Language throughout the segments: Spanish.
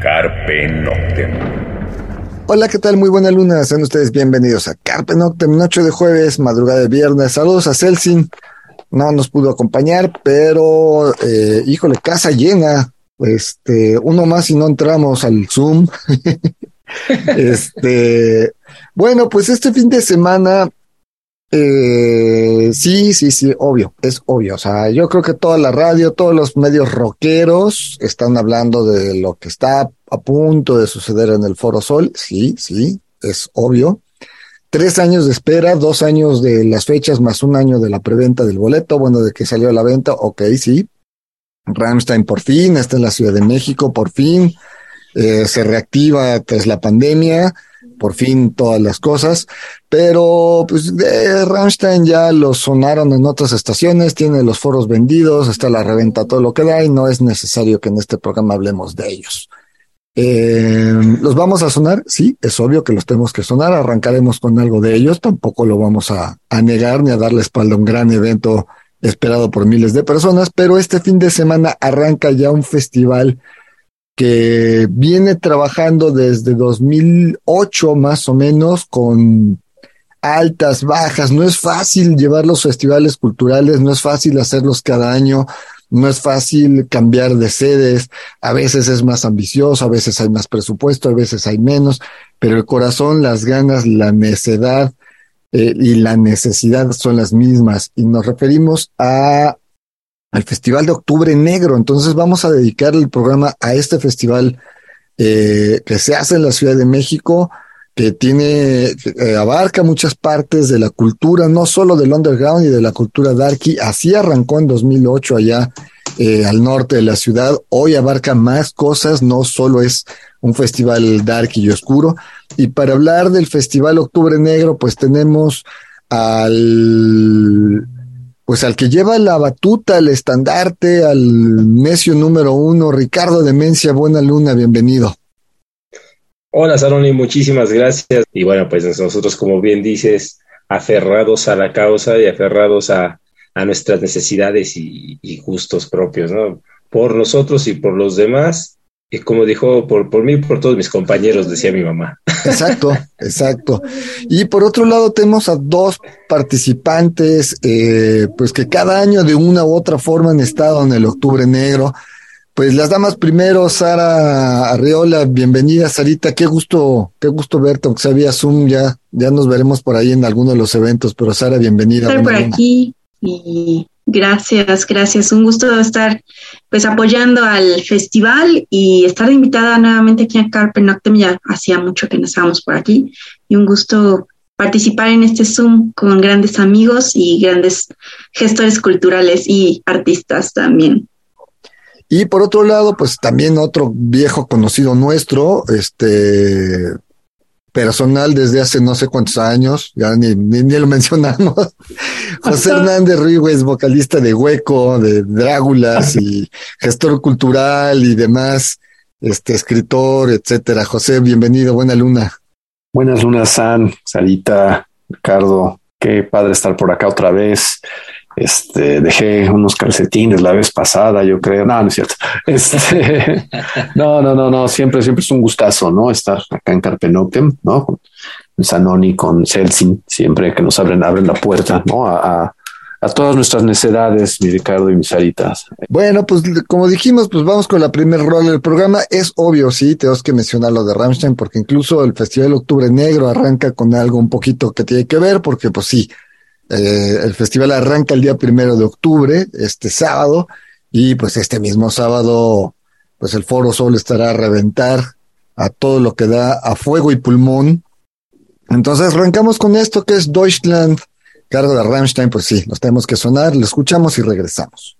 Carpe Noctem. Hola, ¿qué tal? Muy buena luna. Sean ustedes bienvenidos a Carpe Noctem, noche de jueves, madrugada de viernes. Saludos a Celsin. No nos pudo acompañar, pero eh, híjole, casa llena. Este, uno más y no entramos al Zoom. este, bueno, pues este fin de semana, eh, sí, sí, sí, obvio, es obvio. O sea, yo creo que toda la radio, todos los medios rockeros están hablando de lo que está a punto de suceder en el Foro Sol. Sí, sí, es obvio. Tres años de espera, dos años de las fechas más un año de la preventa del boleto, bueno, de que salió a la venta, ok, sí, Ramstein por fin, está en la Ciudad de México, por fin, eh, se reactiva tras la pandemia, por fin todas las cosas, pero pues de Ramstein ya lo sonaron en otras estaciones, tiene los foros vendidos, está la reventa, todo lo que da y no es necesario que en este programa hablemos de ellos. Eh, ¿Los vamos a sonar? Sí, es obvio que los tenemos que sonar, arrancaremos con algo de ellos, tampoco lo vamos a, a negar ni a darle espalda a un gran evento esperado por miles de personas, pero este fin de semana arranca ya un festival que viene trabajando desde 2008 más o menos con altas, bajas. No es fácil llevar los festivales culturales, no es fácil hacerlos cada año, no es fácil cambiar de sedes. A veces es más ambicioso, a veces hay más presupuesto, a veces hay menos, pero el corazón, las ganas, la necedad, eh, y la necesidad son las mismas. Y nos referimos a al Festival de Octubre Negro. Entonces vamos a dedicar el programa a este festival eh, que se hace en la Ciudad de México, que tiene, eh, abarca muchas partes de la cultura, no solo del underground y de la cultura darky. Así arrancó en 2008 allá al norte de la ciudad. Hoy abarca más cosas, no solo es un festival dark y oscuro. Y para hablar del Festival Octubre Negro, pues tenemos al pues al que lleva la batuta, el estandarte, al necio número uno, Ricardo Demencia, buena luna, bienvenido. Hola Saroni, muchísimas gracias. Y bueno, pues nosotros, como bien dices, aferrados a la causa y aferrados a, a nuestras necesidades y, y, gustos propios, ¿no? Por nosotros y por los demás, y como dijo, por, por mí y por todos mis compañeros, decía mi mamá. Exacto, exacto. Y por otro lado tenemos a dos participantes, eh, pues que cada año de una u otra forma han estado en el Octubre Negro. Pues las damas primero, Sara Arriola, bienvenida Sarita, qué gusto, qué gusto verte, aunque sabía Zoom, ya, ya nos veremos por ahí en alguno de los eventos, pero Sara, bienvenida. Estar por aquí y Gracias, gracias. Un gusto estar pues apoyando al festival y estar invitada nuevamente aquí a Carpe Noctem. Ya hacía mucho que no estábamos por aquí y un gusto participar en este Zoom con grandes amigos y grandes gestores culturales y artistas también. Y por otro lado, pues también otro viejo conocido nuestro, este personal desde hace no sé cuántos años, ya ni, ni, lo mencionamos. José Hernández Ruiz, vocalista de Hueco, de Drágulas y gestor cultural y demás, este escritor, etcétera. José, bienvenido, buena luna. Buenas lunas, San, Sarita, Ricardo, qué padre estar por acá otra vez. Este, dejé unos calcetines la vez pasada, yo creo. No, no es cierto. Este, no, no, no, no. Siempre, siempre es un gustazo, ¿no? Estar acá en Carpenotem, ¿no? Con Sanoni, con Celsin, siempre que nos abren, abren la puerta, ¿no? A, a, todas nuestras necesidades, mi Ricardo y mis aritas. Bueno, pues como dijimos, pues vamos con la primer rol del programa. Es obvio, sí, tenemos que mencionar lo de Rammstein, porque incluso el Festival Octubre Negro arranca con algo un poquito que tiene que ver, porque pues sí, eh, el festival arranca el día primero de octubre, este sábado, y pues este mismo sábado, pues el Foro Sol estará a reventar a todo lo que da a fuego y pulmón. Entonces arrancamos con esto que es Deutschland, cargo de Rammstein, pues sí, nos tenemos que sonar, lo escuchamos y regresamos.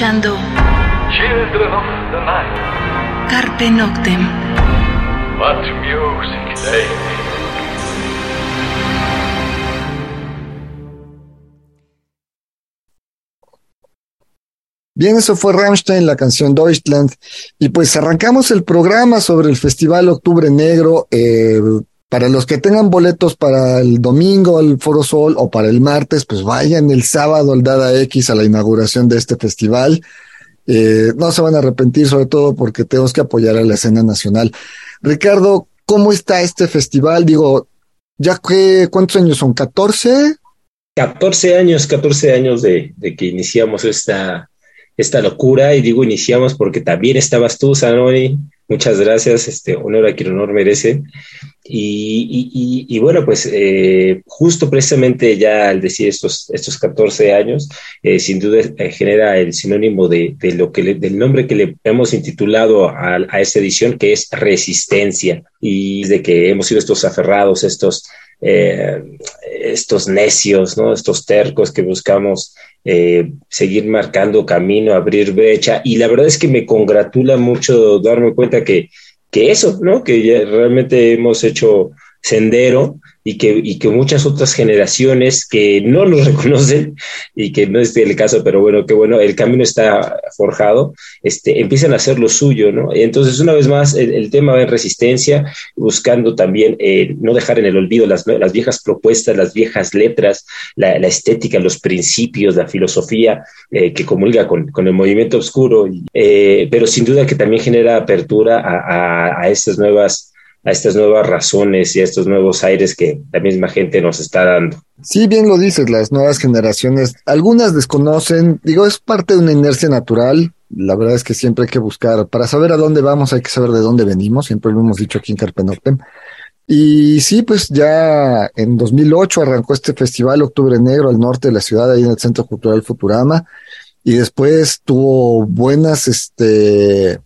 Escuchando Children of the Night. Carpe Noctem. What music they Bien, eso fue Rammstein, la canción Deutschland. Y pues arrancamos el programa sobre el Festival Octubre Negro. Eh, para los que tengan boletos para el domingo al Foro Sol o para el martes, pues vayan el sábado al Dada X a la inauguración de este festival. Eh, no se van a arrepentir, sobre todo porque tenemos que apoyar a la escena nacional. Ricardo, ¿cómo está este festival? Digo, ya que, ¿cuántos años son? ¿14? 14 años, 14 años de, que iniciamos esta, esta locura y digo iniciamos porque también estabas tú, Sanori. Muchas gracias, este honor a quien honor merece. Y, y, bueno, pues eh, justo precisamente ya al decir estos, estos 14 años, eh, sin duda eh, genera el sinónimo de, de lo que del nombre que le hemos intitulado a, a, esta edición, que es resistencia. Y de que hemos sido estos aferrados, estos, estos necios, ¿no? estos tercos que buscamos eh, seguir marcando camino, abrir brecha. Y la verdad es que me congratula mucho darme cuenta que, que eso, ¿no? Que ya realmente hemos hecho sendero y que, y que muchas otras generaciones que no nos reconocen y que no es el caso, pero bueno, que bueno, el camino está forjado, este, empiezan a hacer lo suyo, ¿no? Entonces, una vez más, el, tema va en resistencia, buscando también eh, no dejar en el olvido las, las viejas propuestas, las viejas letras, la, estética, los principios, la filosofía eh, que comulga con, con, el movimiento oscuro, eh, pero sin duda que también genera apertura a, a, a estas nuevas a estas nuevas razones y a estos nuevos aires que la misma gente nos está dando. Sí, bien lo dices, las nuevas generaciones, algunas desconocen, digo, es parte de una inercia natural, la verdad es que siempre hay que buscar, para saber a dónde vamos hay que saber de dónde venimos, siempre lo hemos dicho aquí en Carpenoctem. Y sí, pues ya en 2008 arrancó este festival Octubre Negro al norte de la ciudad, ahí en el Centro Cultural Futurama, y después tuvo buenas, este,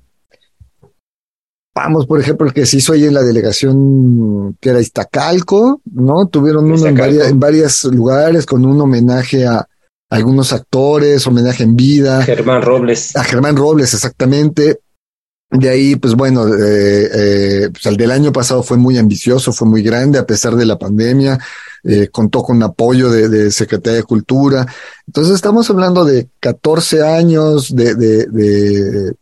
Vamos, por ejemplo, el que se hizo ahí en la delegación que era Iztacalco, ¿no? Tuvieron uno en, varias, en varios lugares con un homenaje a algunos actores, homenaje en vida. Germán Robles. A Germán Robles, exactamente. De ahí, pues bueno, eh, eh, pues el del año pasado fue muy ambicioso, fue muy grande a pesar de la pandemia, eh, contó con apoyo de, de, Secretaría de Cultura. Entonces estamos hablando de 14 años de, de, de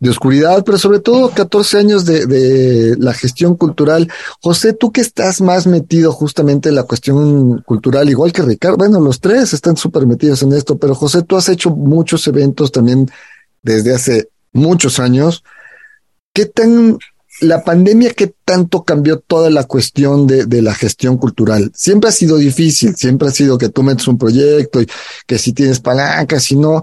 de oscuridad, pero sobre todo 14 años de, de, la gestión cultural. José, tú que estás más metido justamente en la cuestión cultural, igual que Ricardo, bueno, los tres están súper metidos en esto, pero José, tú has hecho muchos eventos también desde hace muchos años. ¿Qué tan, la pandemia, qué tanto cambió toda la cuestión de, la gestión cultural? Siempre ha sido difícil, siempre ha sido que tú metes un proyecto y que si tienes palancas, si no,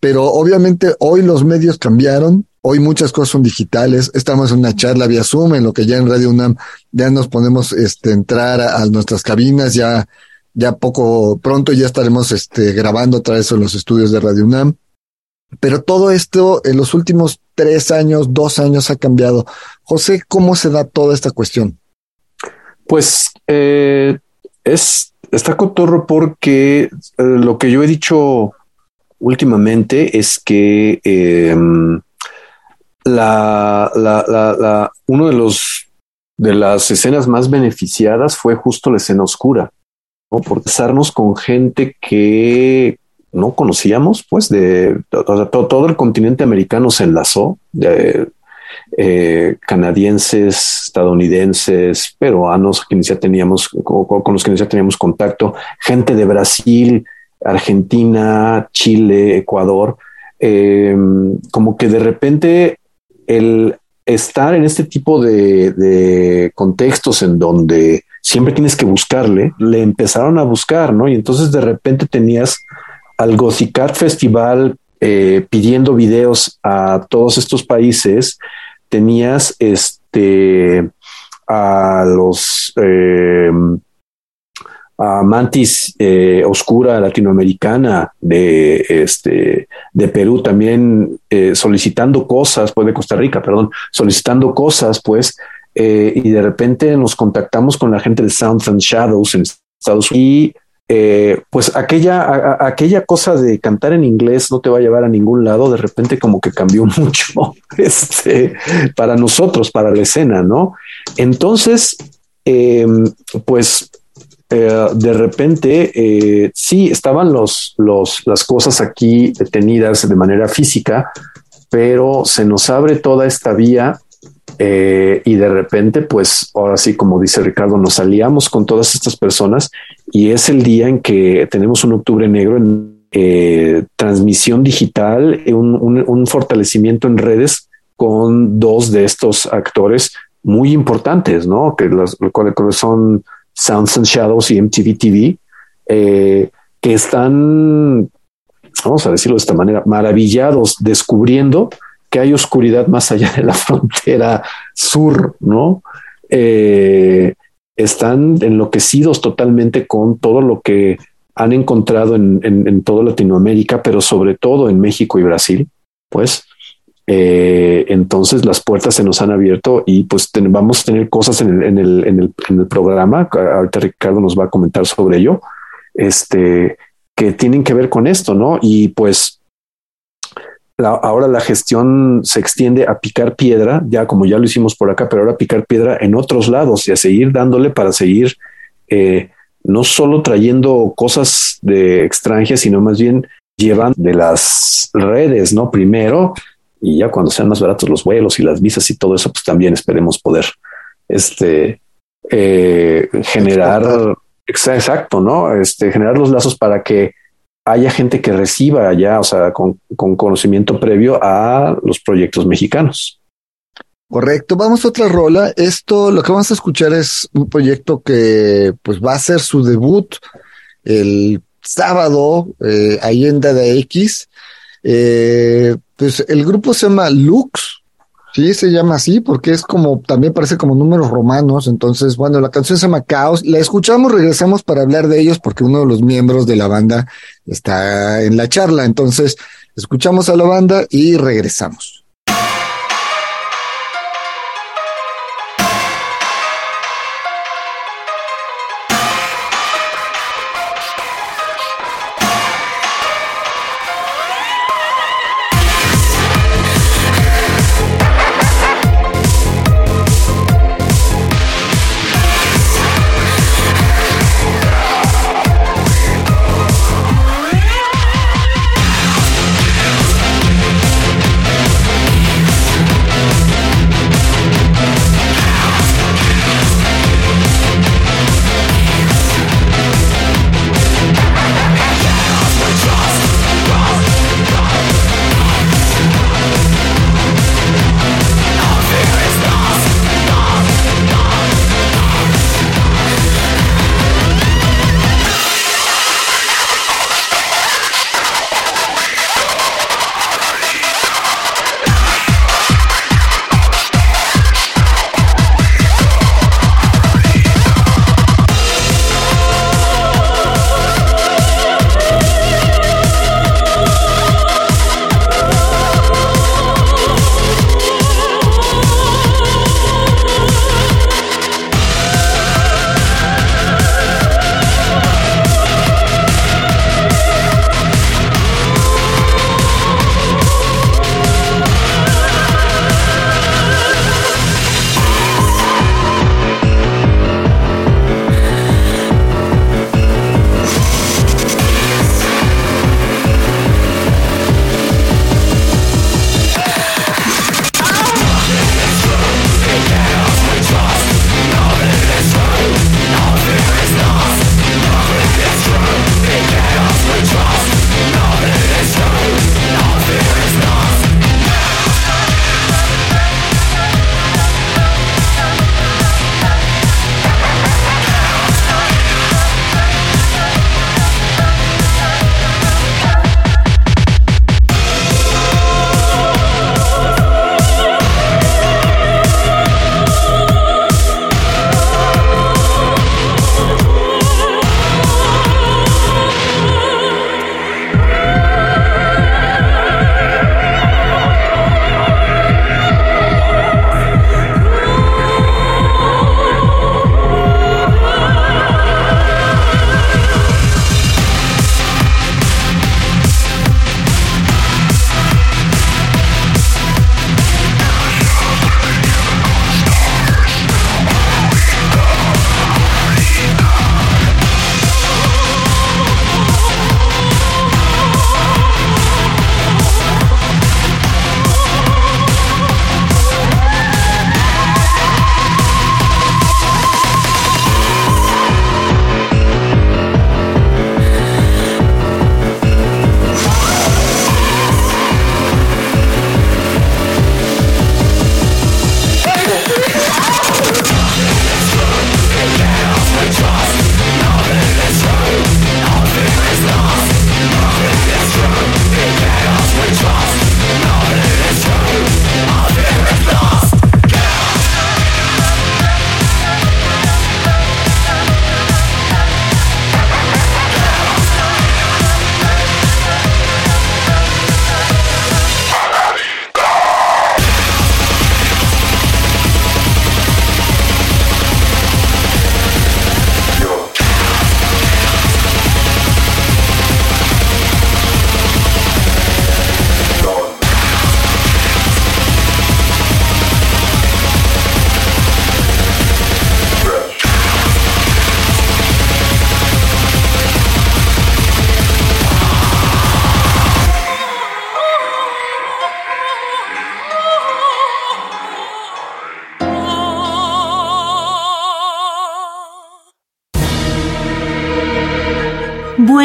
pero obviamente hoy los medios cambiaron, Hoy muchas cosas son digitales. Estamos en una charla vía Zoom, en lo que ya en Radio UNAM ya nos podemos este, entrar a, nuestras cabinas, ya, ya poco pronto ya estaremos este, grabando otra vez en los estudios de Radio UNAM. Pero todo esto en los últimos tres años, dos años ha cambiado. José, ¿cómo se da toda esta cuestión? Pues eh, es está cotorro porque eh, lo que yo he dicho últimamente es que eh, la, la, la, uno de los de las escenas más beneficiadas fue justo la escena oscura, ¿no? por casarnos con gente que no conocíamos, pues de todo, todo, el continente americano se enlazó, de, eh, canadienses, estadounidenses, peruanos, quienes ya teníamos, con, con los que ya teníamos contacto, gente de Brasil, Argentina, Chile, Ecuador, eh, como que de repente el estar en este tipo de, contextos en donde siempre tienes que buscarle, le empezaron a buscar, ¿no? Y entonces de repente tenías al Gothicat Festival eh, pidiendo videos a todos estos países, tenías este a los eh, a Mantis eh, Oscura Latinoamericana de, este, de Perú también eh, solicitando cosas, pues de Costa Rica, perdón, solicitando cosas, pues, eh, y de repente nos contactamos con la gente de Sounds and Shadows en Estados Unidos y pues aquella, aquella cosa de cantar en inglés no te va a llevar a ningún lado, de repente como que cambió mucho este, para nosotros, para la escena, ¿no? Entonces, em, pues eh, de repente eh, sí estaban los, los, las cosas aquí detenidas de manera física, pero se nos abre toda esta vía eh, y de repente, pues ahora sí, como dice Ricardo, nos aliamos con todas estas personas y es el día en que tenemos un octubre negro en eh, transmisión digital, un, un, fortalecimiento en redes con dos de estos actores muy importantes, ¿no? Que los, cuales son Sounds and Shadows y MTV TV, eh, que están, vamos a decirlo de esta manera, maravillados descubriendo que hay oscuridad más allá de la frontera sur, ¿no? Eh, están enloquecidos totalmente con todo lo que han encontrado en, en, toda Latinoamérica, pero sobre todo en México y Brasil, pues. Eh, entonces las puertas se nos han abierto y pues vamos a tener cosas en el, en el, en el, en el programa. Ahorita Ricardo nos va a comentar sobre ello, este, que tienen que ver con esto, ¿no? Y pues ahora la gestión se extiende a picar piedra, ya como ya lo hicimos por acá, pero ahora picar piedra en otros lados y a seguir dándole para seguir eh, no solo trayendo cosas de extranjeras, sino más bien llevan de las redes, ¿no? Primero, y ya cuando sean más baratos los vuelos y las visas y todo eso, pues también esperemos poder este eh, generar, exacto, ¿no? Este, generar los lazos para que haya gente que reciba ya, o sea, con, conocimiento previo a los proyectos mexicanos. Correcto, vamos a otra rola. Esto, lo que vamos a escuchar es un proyecto que pues va a ser su debut el sábado eh, ahí en Dada X. Eh, pues el grupo se llama Lux, Sí, se llama así porque es como, también parece como números romanos. Entonces, bueno, la canción se llama Caos. La escuchamos, regresamos para hablar de ellos porque uno de los miembros de la banda está en la charla. Entonces, escuchamos a la banda y regresamos.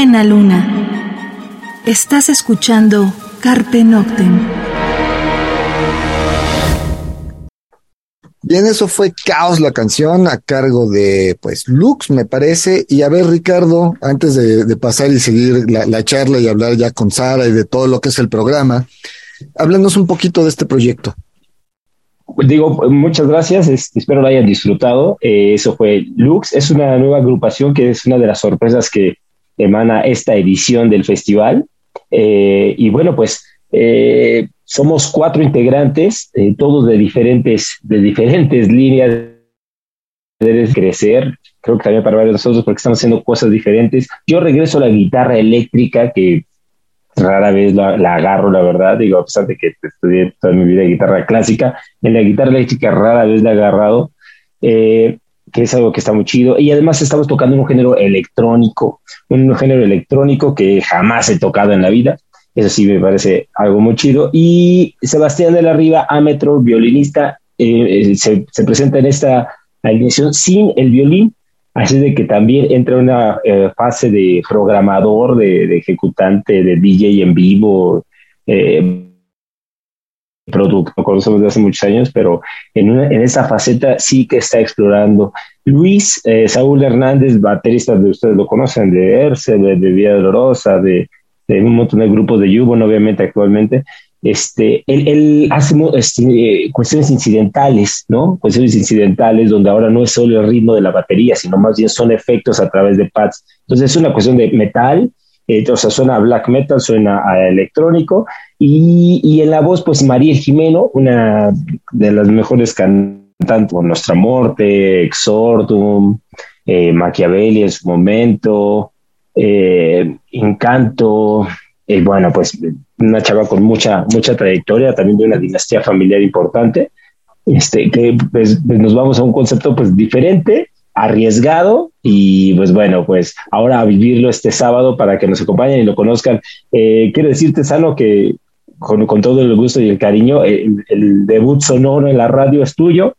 Buena luna. Estás escuchando Carpe Noctem. Bien, eso fue Caos la canción a cargo de pues Lux, me parece. Y a ver, Ricardo, antes de, pasar y seguir la, la, charla y hablar ya con Sara y de todo lo que es el programa, háblanos un poquito de este proyecto. Digo, muchas gracias, espero lo hayan disfrutado. Eh, eso fue Lux, es una nueva agrupación que es una de las sorpresas que emana esta edición del festival. Eh, y bueno, pues eh, somos cuatro integrantes, todos de diferentes, de diferentes líneas de crecer. Creo que también para varios nosotros porque estamos haciendo cosas diferentes. Yo regreso a la guitarra eléctrica que rara vez la, agarro, la verdad, digo, a pesar de que estudié toda mi vida guitarra clásica, en la guitarra eléctrica rara vez la he agarrado, eh, que es algo que está muy chido, y además estamos tocando un género electrónico, un género electrónico que jamás he tocado en la vida, eso sí me parece algo muy chido, y Sebastián de la Riva, Ametro, violinista, eh, eh, se, se presenta en esta alineación sin el violín, Así de que también entra una eh, fase de programador, de, ejecutante, de DJ en vivo, eh, producto, conocemos desde hace muchos años, pero en, en esa faceta sí que está explorando. Luis eh, Saúl Hernández, baterista de ustedes lo conocen, de ERCE, de, de Vía Dolorosa, de, de, un montón de grupos de Yubo, obviamente actualmente, este, él, hace este, cuestiones incidentales, ¿no? Cuestiones incidentales donde ahora no es solo el ritmo de la batería, sino más bien son efectos a través de pads. Entonces es una cuestión de metal, eh, o sea, suena a black metal, suena a electrónico, y, y en la voz, pues María Jimeno, una de las mejores cantantes, Nuestra Muerte, Exortum, eh, Machiavelli en su momento, eh, Encanto, y bueno, pues una chava con mucha, mucha trayectoria, también de una dinastía familiar importante, este, que pues, pues, nos vamos a un concepto pues diferente, arriesgado y pues bueno, pues ahora a vivirlo este sábado para que nos acompañen y lo conozcan. Eh, quiero decirte, Sano, que con, con, todo el gusto y el cariño, el, debut sonoro en la radio es tuyo,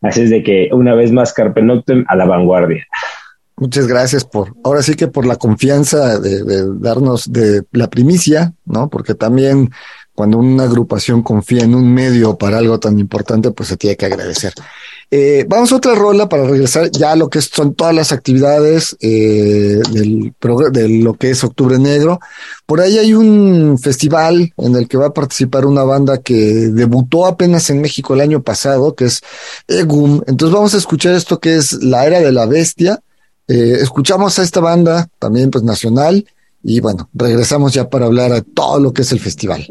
así es de que una vez más Carpe Noctem a la vanguardia. Muchas gracias por, ahora sí que por la confianza de, darnos de la primicia, ¿no? Porque también cuando una agrupación confía en un medio para algo tan importante, pues se tiene que agradecer. Eh, vamos a otra rola para regresar ya a lo que son todas las actividades eh, del de lo que es Octubre Negro. Por ahí hay un festival en el que va a participar una banda que debutó apenas en México el año pasado, que es Egum. Entonces vamos a escuchar esto que es La Era de la Bestia eh, escuchamos a esta banda también pues nacional y bueno, regresamos ya para hablar de todo lo que es el festival.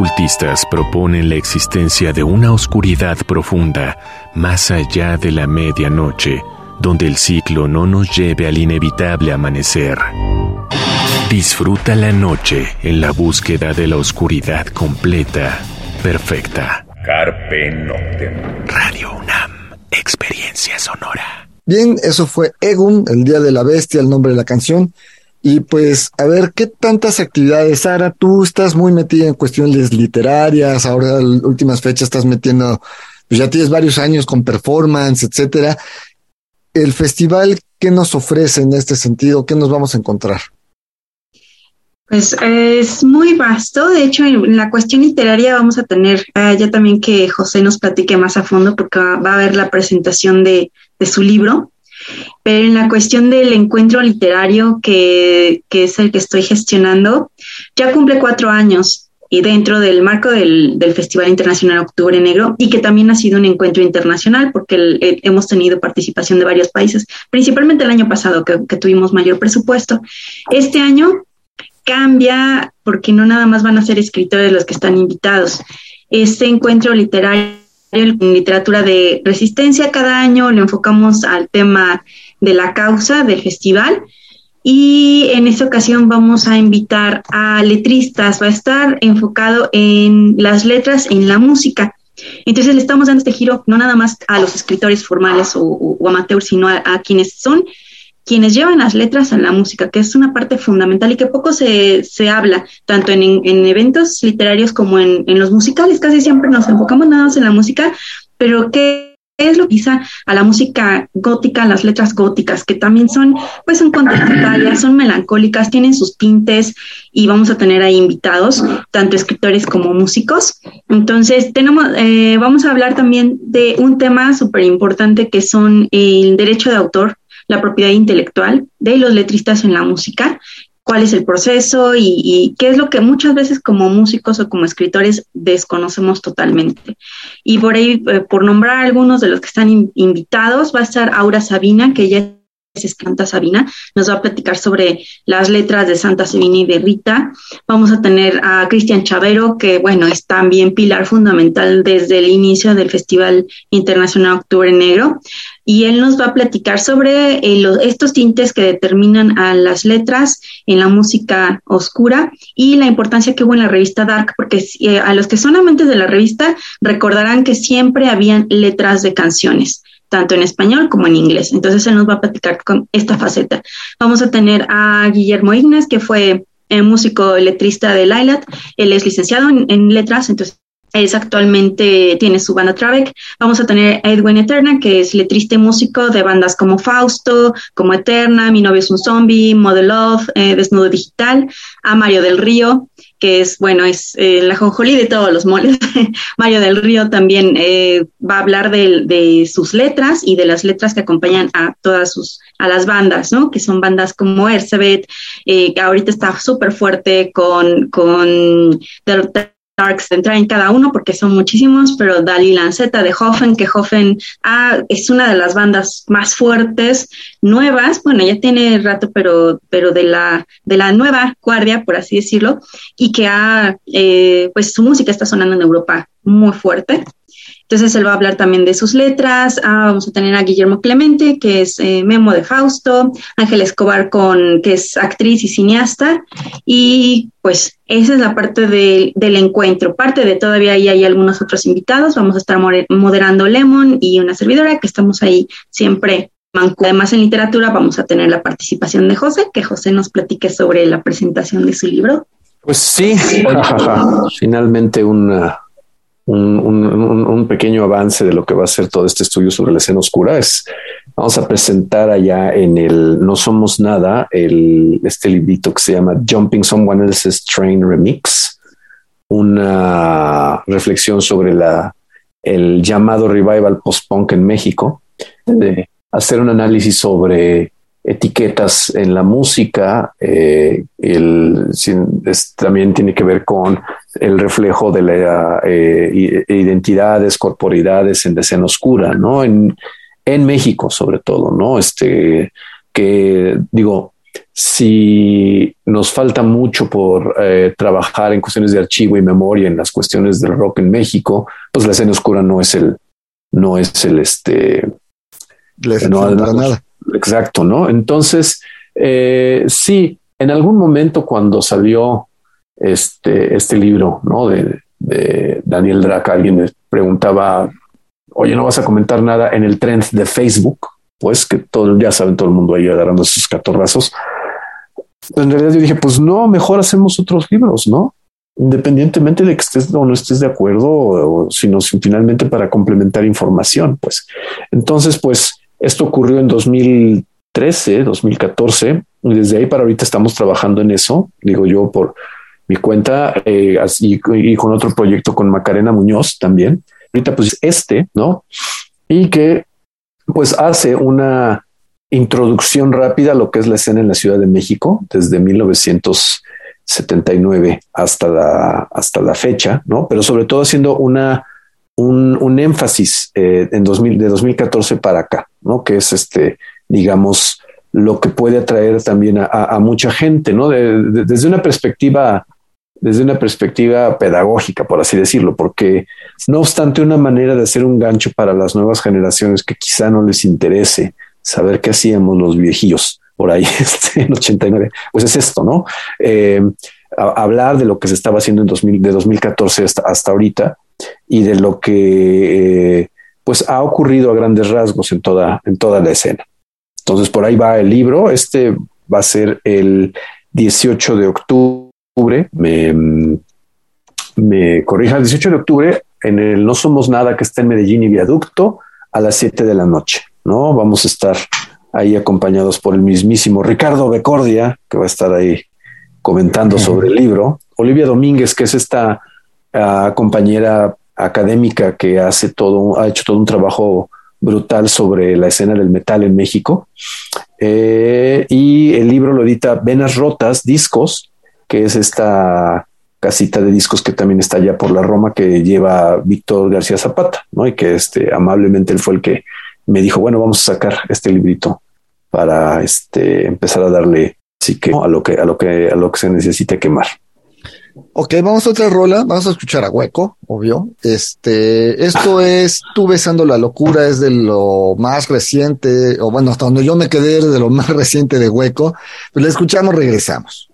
Ocultistas proponen la existencia de una oscuridad profunda más allá de la medianoche, donde el ciclo no nos lleve al inevitable amanecer. Disfruta la noche en la búsqueda de la oscuridad completa, perfecta. Carpe Noctem. Radio UNAM, experiencia sonora. Bien, eso fue Egun, el Día de la Bestia, el nombre de la canción. Y pues, a ver, ¿qué tantas actividades, Sara? Tú estás muy metida en cuestiones literarias, ahora en últimas fechas estás metiendo, pues ya tienes varios años con performance, etcétera. El festival, ¿qué nos ofrece en este sentido? ¿Qué nos vamos a encontrar? Pues es muy vasto. De hecho, en la cuestión literaria vamos a tener uh, ya también que José nos platique más a fondo porque va a haber la presentación de, de su libro. Pero en la cuestión del encuentro literario, que, que, es el que estoy gestionando, ya cumple cuatro años y dentro del marco del, del, Festival Internacional Octubre Negro y que también ha sido un encuentro internacional porque el, el, hemos tenido participación de varios países, principalmente el año pasado que, que tuvimos mayor presupuesto. Este año cambia porque no nada más van a ser escritores los que están invitados. Este encuentro literario en literatura de resistencia cada año lo enfocamos al tema de la causa del festival y en esta ocasión vamos a invitar a letristas, va a estar enfocado en las letras, en la música. Entonces le estamos dando este giro no nada más a los escritores formales o, amateurs, sino a quienes son quienes llevan las letras a la música, que es una parte fundamental y que poco se, se habla, tanto en, en, eventos literarios como en, en, los musicales. Casi siempre nos enfocamos nada más en la música, pero ¿qué es lo que pisa a la música gótica, las letras góticas, que también son, pues son contestatarias, son melancólicas, tienen sus tintes y vamos a tener ahí invitados, tanto escritores como músicos. Entonces, tenemos, eh, vamos a hablar también de un tema súper importante que son el derecho de autor la propiedad intelectual de los letristas en la música, cuál es el proceso y, qué es lo que muchas veces como músicos o como escritores desconocemos totalmente. Y por ahí, eh, por nombrar algunos de los que están in, invitados, va a estar Aura Sabina, que ella es Santa Sabina, nos va a platicar sobre las letras de Santa Sabina y de Rita. Vamos a tener a Cristian Chavero, que bueno, es también pilar fundamental desde el inicio del Festival Internacional Octubre Negro y él nos va a platicar sobre eh, estos tintes que determinan a las letras en la música oscura y la importancia que hubo en la revista Dark, porque eh, a los que son amantes de la revista recordarán que siempre habían letras de canciones tanto en español como en inglés. Entonces él nos va a platicar con esta faceta. Vamos a tener a Guillermo Ignas, que fue eh, músico letrista de Lilat. Él es licenciado en, en letras, entonces es actualmente, tiene su banda Travek. Vamos a tener a Edwin Eterna, que es letrista y músico de bandas como Fausto, como Eterna, Mi novio es un zombie, Model Love, eh, Desnudo Digital, a Mario del Río, que es, bueno, es eh, la jonjolí de todos los moles. Mario del Río también eh, va a hablar de, de, sus letras y de las letras que acompañan a todas sus, a las bandas, ¿no? Que son bandas como Ercebet, eh, que ahorita está súper fuerte con, con Darks entrar en cada uno porque son muchísimos, pero Dali Lanceta de Hoffen, que Hoffen ah, es una de las bandas más fuertes, nuevas, bueno, ya tiene rato, pero, pero de la, de la nueva guardia, por así decirlo, y que ha, eh, pues su música está sonando en Europa muy fuerte. Entonces él va a hablar también de sus letras. Ah, vamos a tener a Guillermo Clemente, que es eh, Memo de Fausto, Ángel Escobar, con, que es actriz y cineasta. Y pues esa es la parte de, del encuentro. Parte de todavía ahí hay algunos otros invitados. Vamos a estar moderando Lemon y una servidora que estamos ahí siempre. Además, en literatura vamos a tener la participación de José, que José nos platique sobre la presentación de su libro. Pues sí, finalmente una un, pequeño avance de lo que va a ser todo este estudio sobre la escena oscura. Es, vamos a presentar allá en el No Somos Nada el, este librito que se llama Jumping Someone Else's Train Remix, una reflexión sobre la, el llamado revival post-punk en México, de hacer un análisis sobre etiquetas en la música, eh, el, es, también tiene que ver con el reflejo de la eh, identidades, corporidades en escena oscura, ¿no? En, en México, sobre todo, ¿no? Este, que digo, si nos falta mucho por eh, trabajar en cuestiones de archivo y memoria en las cuestiones del rock en México, pues la escena oscura no es el, no es el este. no, nada. Exacto, ¿no? Entonces, eh, sí, en algún momento cuando salió este, este libro, ¿no? De, Daniel Draca, alguien me preguntaba, oye, ¿no vas a comentar nada en el trend de Facebook? Pues que todo, ya saben, todo el mundo ahí agarrando sus catorrazos. En realidad yo dije, pues no, mejor hacemos otros libros, ¿no? Independientemente de que estés o no estés de acuerdo, sino finalmente para complementar información, pues. Entonces, pues esto ocurrió en 2013, 2014, y desde ahí para ahorita estamos trabajando en eso, digo yo por mi cuenta, eh, y con otro proyecto con Macarena Muñoz también. Ahorita pues este, ¿no? Y que pues hace una introducción rápida a lo que es la escena en la Ciudad de México desde 1979 hasta la, hasta la fecha, ¿no? Pero sobre todo haciendo una, un, énfasis eh, en 2000, de 2014 para acá, ¿no? Que es este, digamos, lo que puede atraer también a, mucha gente, ¿no? desde una perspectiva desde una perspectiva pedagógica, por así decirlo, porque no obstante una manera de hacer un gancho para las nuevas generaciones que quizá no les interese saber qué hacíamos los viejillos por ahí este, en 89, pues es esto, ¿no? Eh, hablar de lo que se estaba haciendo en 2000, de 2014 hasta, hasta ahorita y de lo que eh, pues ha ocurrido a grandes rasgos en toda, en toda la escena. Entonces por ahí va el libro, este va a ser el 18 de octubre, me, me corrija, el 18 de octubre en el No Somos Nada que está en Medellín y Viaducto a las 7 de la noche. ¿no? Vamos a estar ahí acompañados por el mismísimo Ricardo Becordia, que va a estar ahí comentando sobre el libro. Olivia Domínguez, que es esta ah, compañera académica que hace todo, ha hecho todo un trabajo brutal sobre la escena del metal en México. Eh, y el libro lo edita Venas Rotas, Discos, que es esta casita de discos que también está allá por la Roma que lleva Víctor García Zapata, ¿no? Y que este, amablemente él fue el que me dijo, bueno, vamos a sacar este librito para este, empezar a darle sí que a lo que a lo que a lo que se necesite quemar. Ok, vamos a otra rola, vamos a escuchar a Hueco, obvio. Este, esto es Tú besando la locura, es de lo más reciente, o bueno, hasta donde yo me quedé, de lo más reciente de Hueco. Pues le escuchamos, regresamos.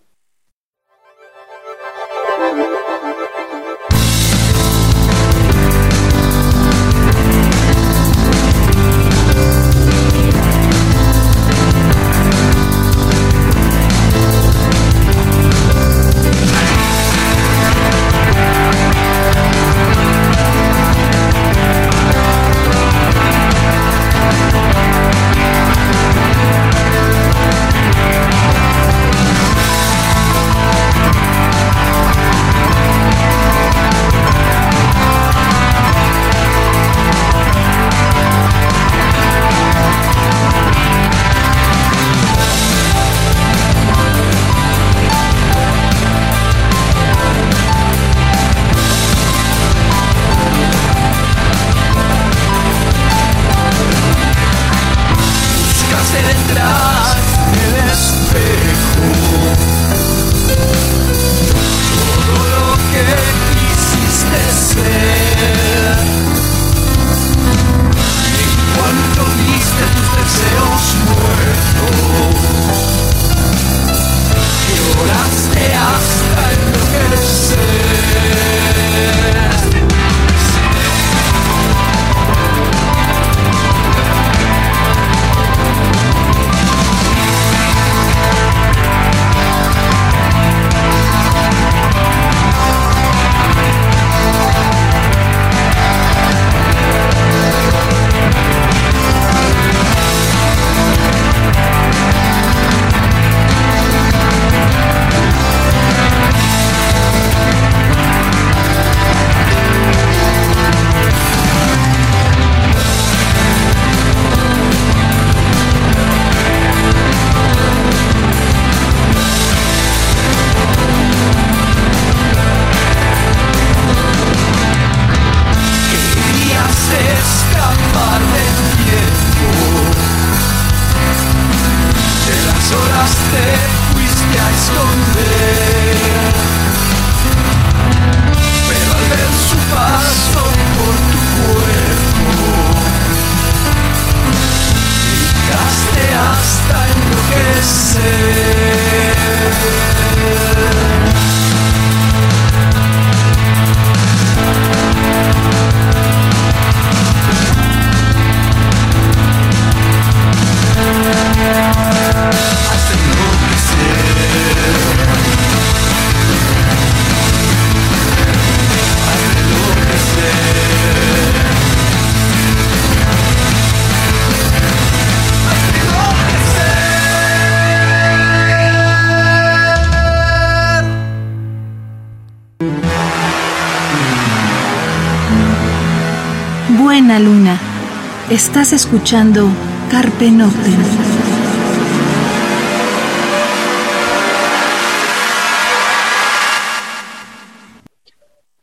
Estás escuchando Carpe Noctem.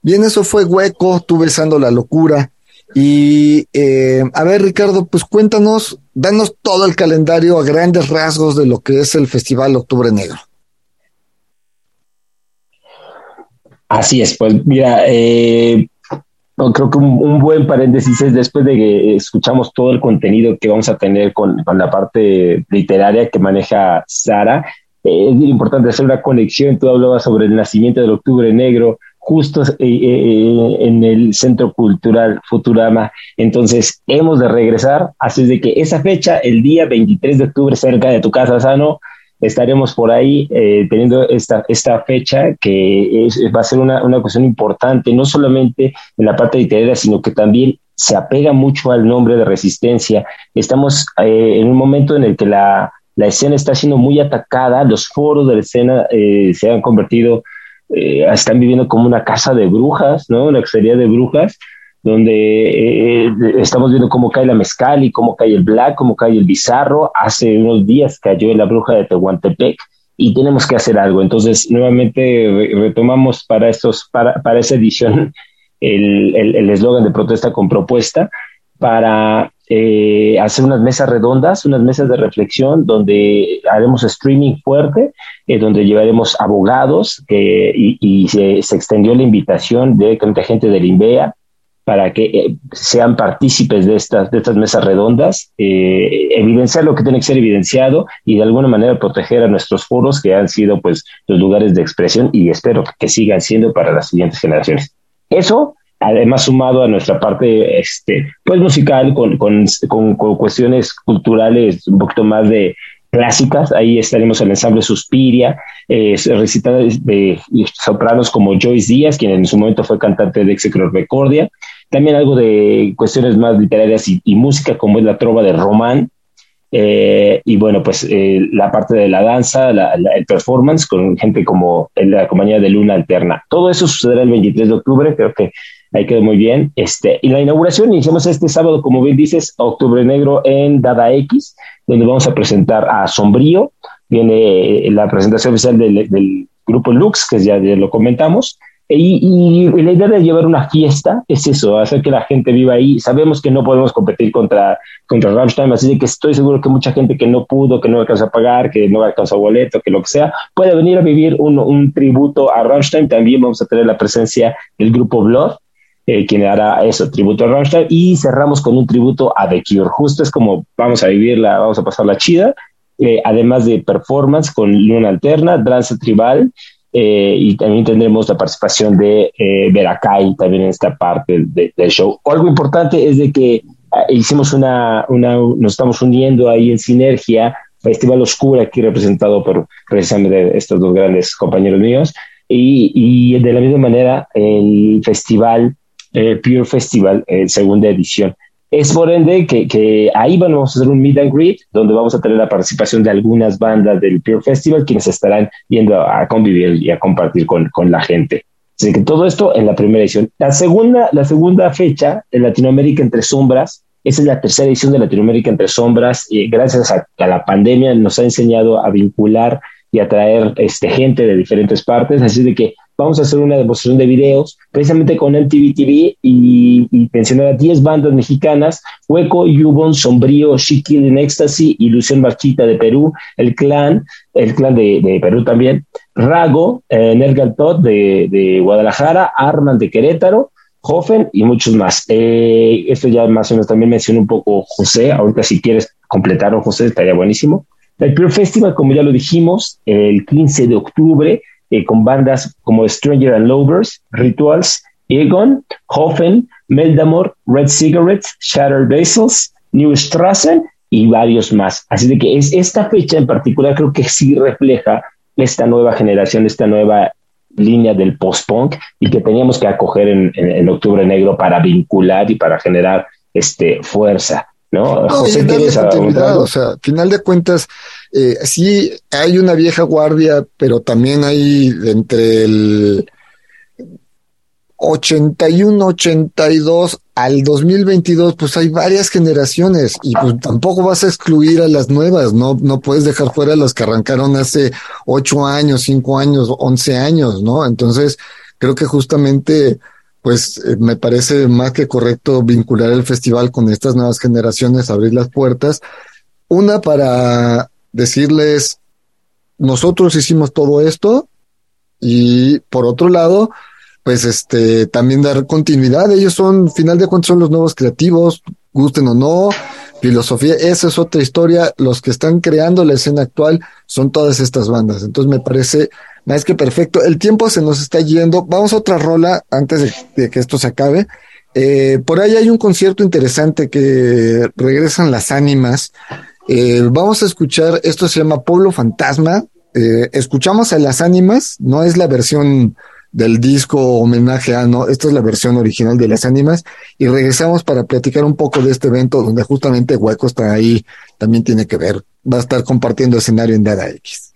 Bien, eso fue hueco, tú besando la locura. Y eh, a ver, Ricardo, pues cuéntanos, danos todo el calendario a grandes rasgos de lo que es el Festival Octubre Negro. Así es, pues mira, eh, creo que un, buen paréntesis es después de que escuchamos todo el contenido que vamos a tener con, la parte literaria que maneja Sara, eh, es importante hacer una conexión. Tú hablabas sobre el nacimiento del Octubre Negro, justo eh, eh, en el Centro Cultural Futurama. Entonces, hemos de regresar. Así de que esa fecha, el día 23 de octubre, cerca de tu casa, Sano, estaremos por ahí eh, teniendo esta, esta fecha que va a ser una, una cuestión importante, no solamente en la parte literaria, sino que también se apega mucho al nombre de resistencia. Estamos eh, en un momento en el que la, la, escena está siendo muy atacada, los foros de la escena eh, se han convertido, están viviendo como una casa de brujas, ¿no? Una cacería de brujas, donde eh, estamos viendo cómo cae la mezcal y cómo cae el black, cómo cae el bizarro. Hace unos días cayó la bruja de Tehuantepec y tenemos que hacer algo. Entonces, nuevamente retomamos para, estos, para, para esa edición el eslogan de protesta con propuesta para eh, hacer unas mesas redondas, unas mesas de reflexión donde haremos streaming fuerte, eh, donde llevaremos abogados y, se, extendió la invitación de gente del INVEA, para que eh, sean partícipes de estas, de estas mesas redondas, eh, evidenciar lo que tiene que ser evidenciado y de alguna manera proteger a nuestros foros que han sido pues los lugares de expresión y espero que sigan siendo para las siguientes generaciones. Eso, además sumado a nuestra parte este, pues musical con, con, con, con cuestiones culturales un poquito más de, clásicas. Ahí estaremos el ensamble Suspiria, eh, de sopranos como Joyce Díaz, quien en su momento fue cantante de Execro Recordia. También algo de cuestiones más literarias y, música, como es la trova de Román. Eh, y bueno, pues eh, la parte de la danza, el performance con gente como la compañía de Luna Alterna. Todo eso sucederá el 23 de octubre, creo que ahí quedó muy bien. Este, y la inauguración iniciamos este sábado, como bien dices, Octubre Negro en Dada X, donde vamos a presentar a Sombrío. Viene la presentación oficial del, grupo Lux, que ya, lo comentamos. Y, la idea de llevar una fiesta es eso, hacer que la gente viva ahí. Sabemos que no podemos competir contra, contra Rammstein, así que estoy seguro que mucha gente que no pudo, que no alcanzó a pagar, que no alcanzó boleto, que lo que sea, puede venir a vivir un, un tributo a Rammstein. También vamos a tener la presencia del grupo Blood, eh, quien hará eso, tributo a Rammstein, y cerramos con un tributo a The Cure. Justo es como vamos a vivirla, vamos a pasar la chida, eh, además de performance con Luna Alterna, danza tribal, eh, y también tendremos la participación de eh, Veracay también en esta parte del show. Algo importante es de que ah, hicimos una, una, nos estamos uniendo ahí en sinergia, Festival Oscura, aquí representado por precisamente estos dos grandes compañeros míos, y, y de la misma manera el festival eh, Pure Festival, eh, segunda edición. Es por ende que, que, ahí vamos a hacer un meet and greet, donde vamos a tener la participación de algunas bandas del Pure Festival, quienes estarán yendo a, convivir y a compartir con, con la gente. Así que todo esto en la primera edición. La segunda, la segunda fecha en Latinoamérica entre sombras, esa es la tercera edición de Latinoamérica entre sombras, y gracias a, a la pandemia nos ha enseñado a vincular y atraer este, gente de diferentes partes. Así de que vamos a hacer una demostración de videos precisamente con MTV TV y, y mencionar a 10 bandas mexicanas, Hueco, Yubon, Sombrío, en Ecstasy, Ilusión Marchita de Perú, El Clan, el Clan de, Perú también, Rago, eh, Nergal de, de Guadalajara, Arman de Querétaro, Hoffen y muchos más. Eh, esto ya más o menos también mencionó un poco José, ahorita si quieres completarlo José estaría buenísimo. El Pure Festival, como ya lo dijimos, el 15 de octubre, eh, con bandas como Stranger and Lovers, Rituals, Egon, Hoffen, Meldamor, Red Cigarettes, Shattered Basils, New Strassen y varios más. Así de que es esta fecha en particular creo que sí refleja esta nueva generación, esta nueva línea del post-punk y que teníamos que acoger en, en, Octubre Negro para vincular y para generar este, fuerza. ¿no? José, o sea, final de cuentas, eh, sí hay una vieja guardia, pero también hay entre el 81, 82 al 2022, pues hay varias generaciones y pues tampoco vas a excluir a las nuevas, no, no puedes dejar fuera a las que arrancaron hace ocho años, cinco años, once años, ¿no? Entonces, creo que justamente pues eh, me parece más que correcto vincular el festival con estas nuevas generaciones, abrir las puertas. Una para decirles, nosotros hicimos todo esto y por otro lado, pues este, también dar continuidad. Ellos son, final de cuentas, son los nuevos creativos, gusten o no, filosofía, esa es otra historia. Los que están creando la escena actual son todas estas bandas. Entonces me parece más que perfecto. El tiempo se nos está yendo. Vamos a otra rola antes de, que esto se acabe. Eh, por ahí hay un concierto interesante que regresan las ánimas. Eh, vamos a escuchar, esto se llama Pueblo Fantasma. Eh, escuchamos a las ánimas, no es la versión del disco homenaje a, no, esta es la versión original de las ánimas y regresamos para platicar un poco de este evento donde justamente Hueco está ahí, también tiene que ver, va a estar compartiendo escenario en Dada X.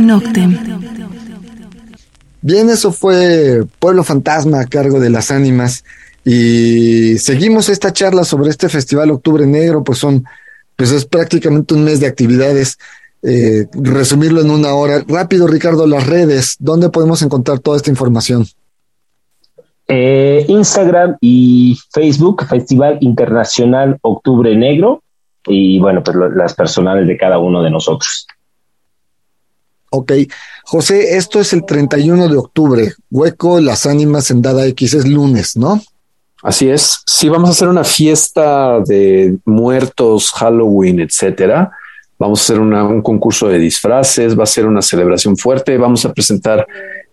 Noctem. Bien, eso fue Pueblo Fantasma a cargo de las ánimas. Y seguimos esta charla sobre este Festival Octubre Negro, pues son, pues es prácticamente un mes de actividades. Eh, resumirlo en una hora. Rápido, Ricardo, las redes, ¿dónde podemos encontrar toda esta información? Eh, Instagram y Facebook, Festival Internacional Octubre Negro, y bueno, pues las personales de cada uno de nosotros. Ok, José, esto es el 31 de octubre, Hueco Las Ánimas en Dada X, es lunes, ¿no? Así es, sí, vamos a hacer una fiesta de muertos, Halloween, etcétera. Vamos a hacer un concurso de disfraces, va a ser una celebración fuerte, vamos a presentar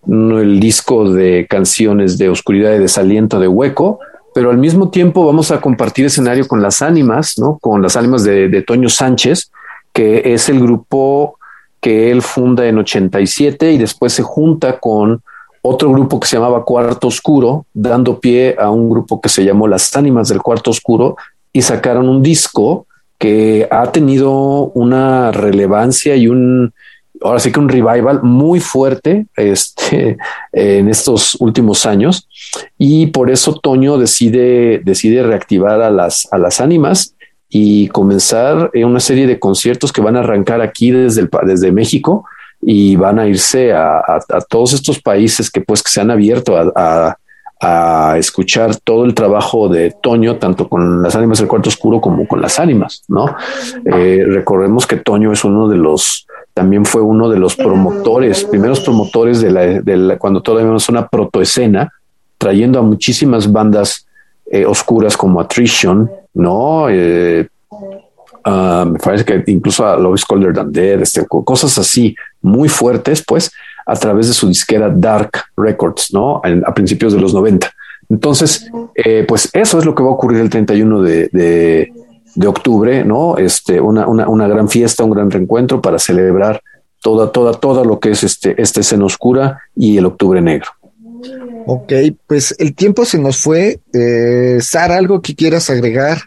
el disco de canciones de oscuridad y desaliento de hueco, pero al mismo tiempo vamos a compartir escenario con las ánimas, ¿no? Con las ánimas de, Toño Sánchez, que es el grupo que él funda en 87 y después se junta con otro grupo que se llamaba Cuarto Oscuro, dando pie a un grupo que se llamó Las Ánimas del Cuarto Oscuro y sacaron un disco que ha tenido una relevancia y un, ahora sí que un revival muy fuerte este, en estos últimos años. Y por eso Toño decide, decide reactivar a las, a las ánimas y comenzar una serie de conciertos que van a arrancar aquí desde, el, desde México y van a irse a, todos estos países que pues que se han abierto a, escuchar todo el trabajo de Toño, tanto con las ánimas del cuarto oscuro como con las ánimas, ¿no? Eh, recordemos que Toño es uno de los también fue uno de los promotores, primeros promotores de la, de la cuando todavía es una protoescena, trayendo a muchísimas bandas eh, oscuras como Attrition, ¿no? Eh, ah, me parece que incluso a Love is Colder Than este, cosas así muy fuertes, pues, a través de su disquera Dark Records, ¿no? a principios de los 90. Entonces, eh, pues eso es lo que va a ocurrir el 31 de, de octubre, ¿no? Este, una, una, una, gran fiesta, un gran reencuentro para celebrar toda, toda, toda lo que es este, esta escena oscura y el octubre negro. Ok, pues el tiempo se nos fue. Eh, Sara, ¿algo que quieras agregar?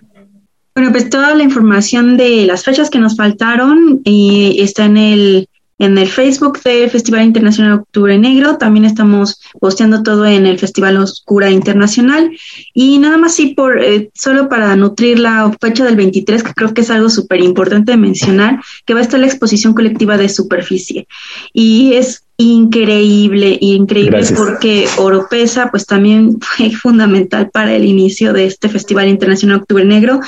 Bueno, pues toda la información de las fechas que nos faltaron y está en el en el Facebook del Festival Internacional Octubre Negro. También estamos posteando todo en el Festival Oscura Internacional. Y nada más sí, por, eh, solo para nutrir la fecha del 23, que creo que es algo súper importante mencionar, que va a estar la exposición colectiva de superficie. Y es increíble, increíble porque Oropesa pues también fue fundamental para el inicio de este Festival Internacional Octubre Negro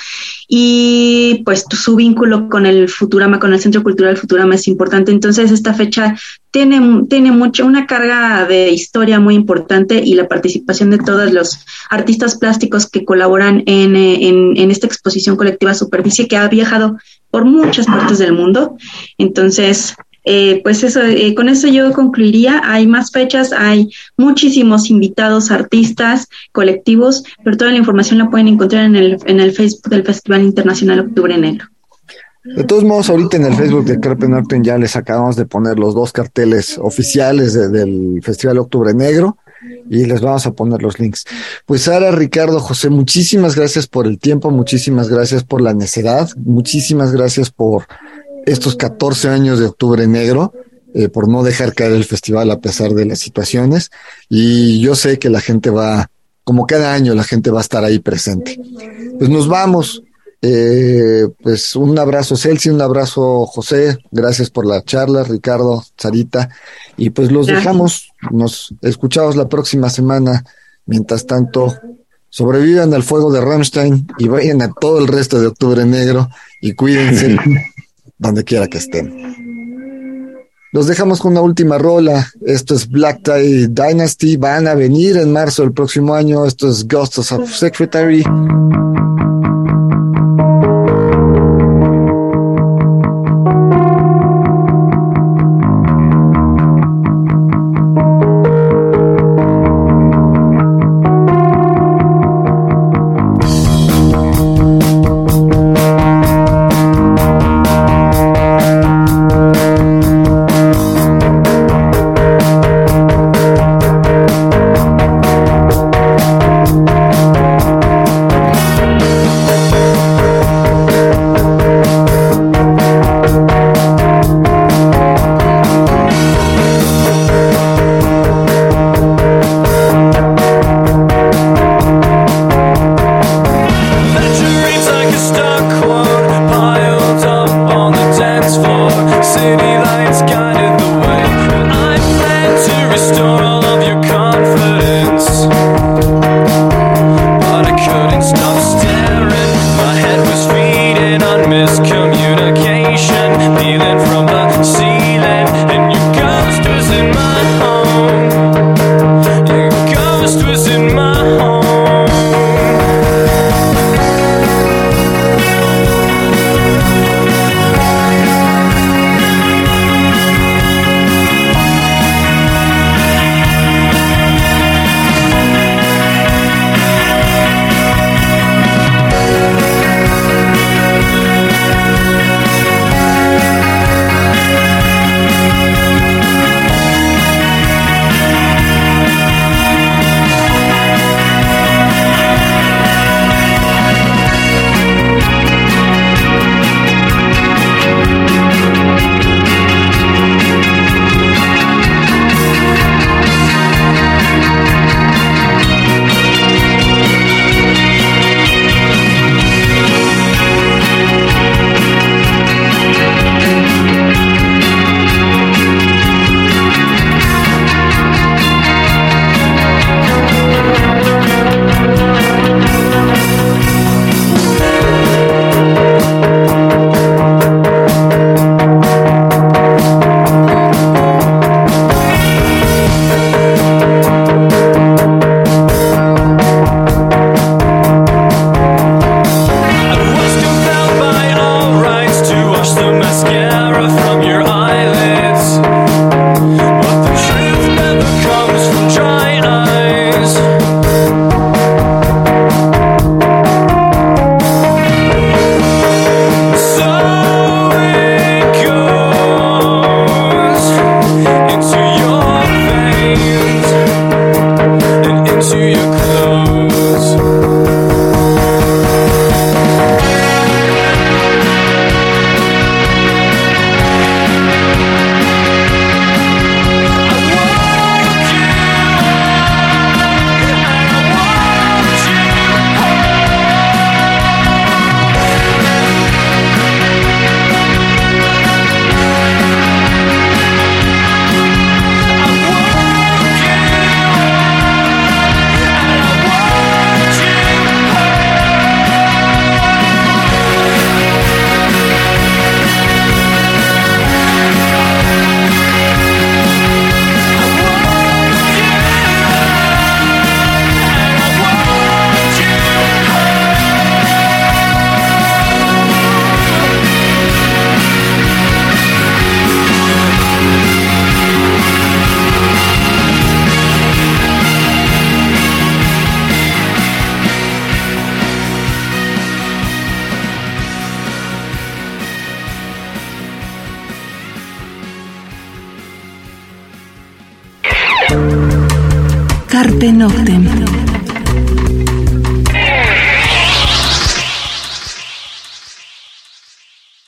y pues su vínculo con el Futurama, con el Centro Cultural Futurama es importante. Entonces esta fecha tiene, tiene mucho, una carga de historia muy importante y la participación de todos los artistas plásticos que colaboran en, en, en esta exposición colectiva Superficie que ha viajado por muchas partes del mundo. Entonces, eh, pues eso, eh, con eso yo concluiría. Hay más fechas, hay muchísimos invitados, artistas, colectivos, pero toda la información la pueden encontrar en el, en el Facebook del Festival Internacional Octubre Negro. De todos modos, ahorita en el Facebook de Carpe Norten ya les acabamos de poner los dos carteles oficiales del Festival Octubre Negro y les vamos a poner los links. Pues Sara, Ricardo, José, muchísimas gracias por el tiempo, muchísimas gracias por la necedad, muchísimas gracias por estos 14 años de Octubre Negro, eh, por no dejar caer el festival a pesar de las situaciones. Y yo sé que la gente va, como cada año, la gente va a estar ahí presente. Pues nos vamos. Eh, pues un abrazo Celsi, un abrazo José, gracias por la charla, Ricardo, Sarita, y pues los dejamos, nos escuchamos la próxima semana. Mientras tanto, sobrevivan al fuego de Rammstein y vayan a todo el resto de Octubre Negro y cuídense. donde quiera que estén. Los dejamos con una última rola. Esto es Black Tie Dynasty. Van a venir en marzo del próximo año. Esto es Ghosts of Secretary.